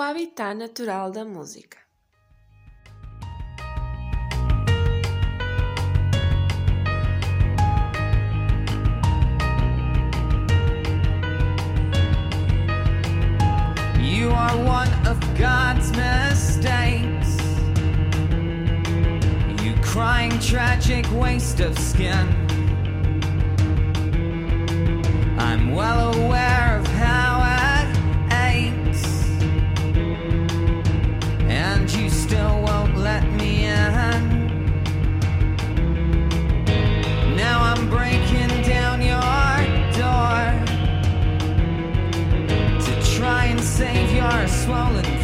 habitat natural da música. You are one of God's mistakes. You crying tragic waste of skin. I'm well aware swollen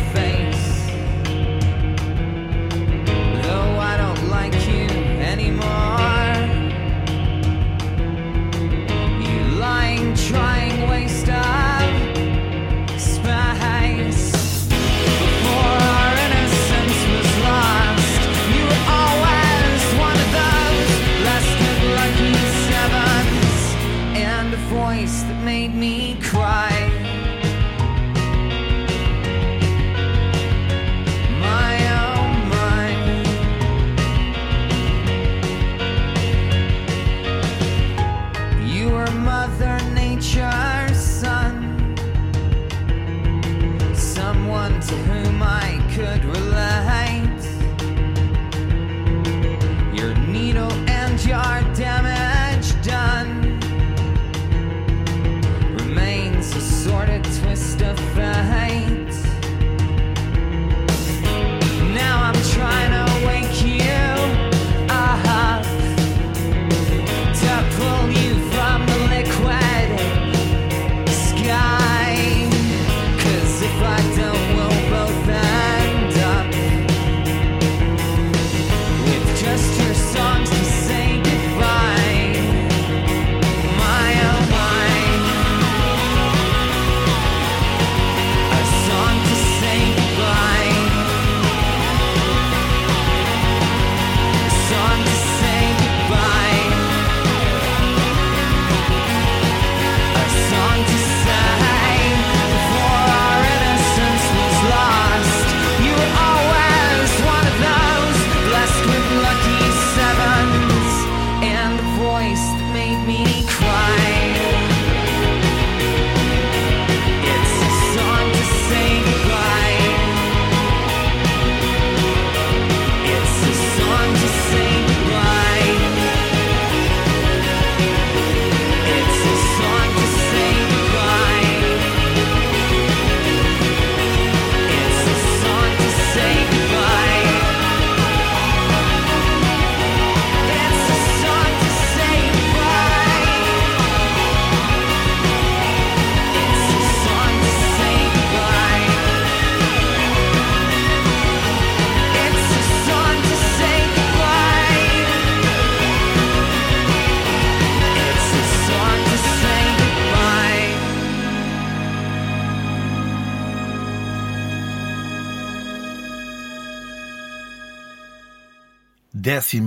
11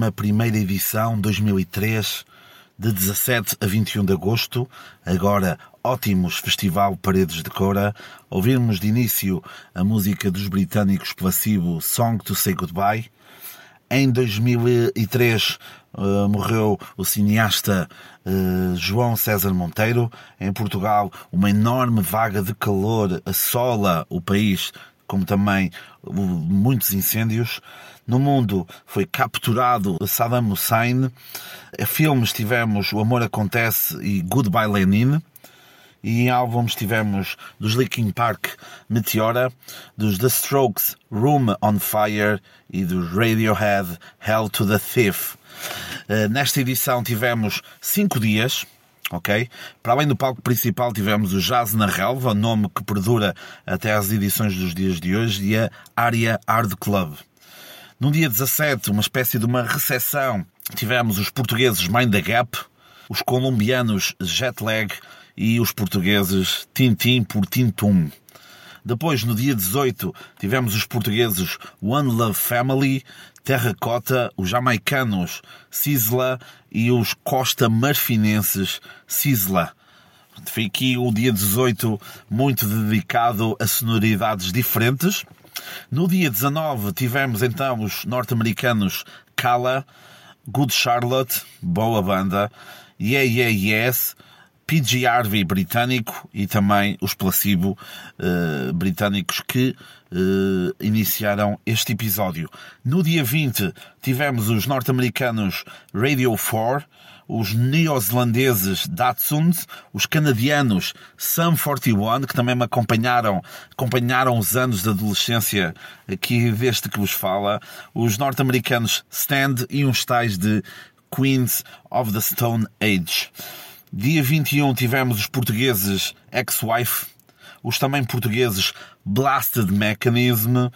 edição 2003, de 17 a 21 de agosto, agora ótimos Festival Paredes de Cora, Ouvimos de início a música dos britânicos Placebo, Song to Say Goodbye. Em 2003 uh, eh, morreu o cineasta uh, João César Monteiro. Em Portugal, uma enorme vaga de calor assola o país como também muitos incêndios. No mundo foi capturado Saddam Hussein. Filmes tivemos O Amor Acontece e Goodbye Lenin. E em álbuns tivemos dos Linkin Park Meteora, dos The Strokes Room on Fire e dos Radiohead Hell to the Thief. Eh, Nesta edição tivemos cinco dias, ok? Para além do palco principal tivemos o Jazz na Relva, nome que perdura até às edições dos dias de hoje, e a Área Hard Club. No dia 17, uma espécie de uma recessão, tivemos os portugueses Mind the Gap, os colombianos Jetlag e os portugueses Tintim por Tintum. Depois, no dia 18, tivemos os portugueses One Love Family, Terracota, os jamaicanos Sisla e os costa marfinenses Sisla. Fiquei o dia 18 muito dedicado a sonoridades diferentes. No dia 19 tivemos então os norte-americanos Kala, Good Charlotte, boa banda, Yeah Yeah Yes, PG Harvey britânico e também os Placebo uh, britânicos que uh, iniciaram este episódio. No dia 20 tivemos os norte-americanos Radio 4, os neozelandeses Datsuns, os canadianos Sum 41, que também me acompanharam, acompanharam os anos de adolescência aqui deste que vos fala, os norte-americanos Stand e uns tais de Queens of the Stone Age. Dia 21 tivemos os portugueses Ex-Wife, os também portugueses Blasted Mechanism,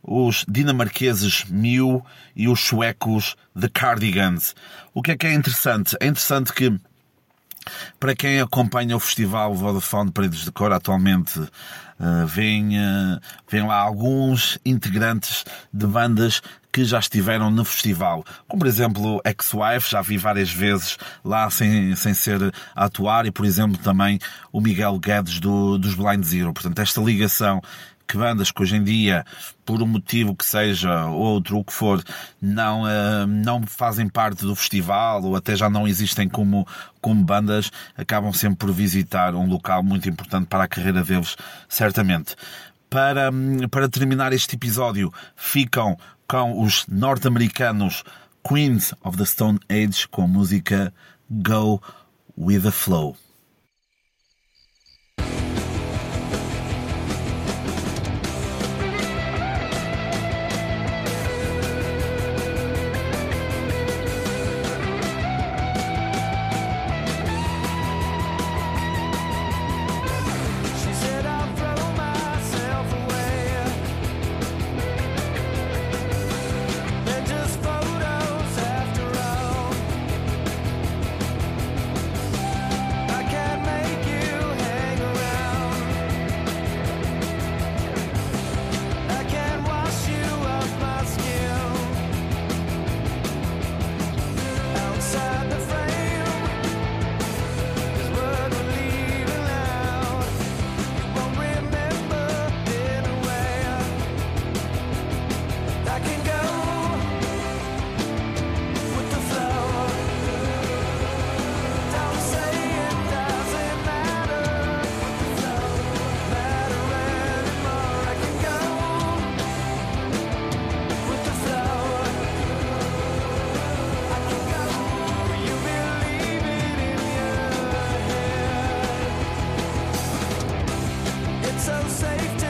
os dinamarqueses Mew e os suecos The Cardigans. O que é que é interessante? É interessante que para quem acompanha o festival Vodafone Paredes de Cor atualmente, uh, vem, uh, vem lá alguns integrantes de bandas que já estiveram no festival. Como, por exemplo, Ex-Wife, já vi várias vezes lá sem, sem ser a atuar, e, por exemplo, também o Miguel Guedes do, dos Blind Zero. Portanto, esta ligação que bandas que hoje em dia, por um motivo que seja outro, o que for, não, uh, não fazem parte do festival ou até já não existem como, como bandas, acabam sempre por visitar um local muito importante para a carreira deles, certamente. Para, para terminar este episódio, ficam com os norte-americanos Queens of the Stone Age com a música Go with the Flow. fail safe.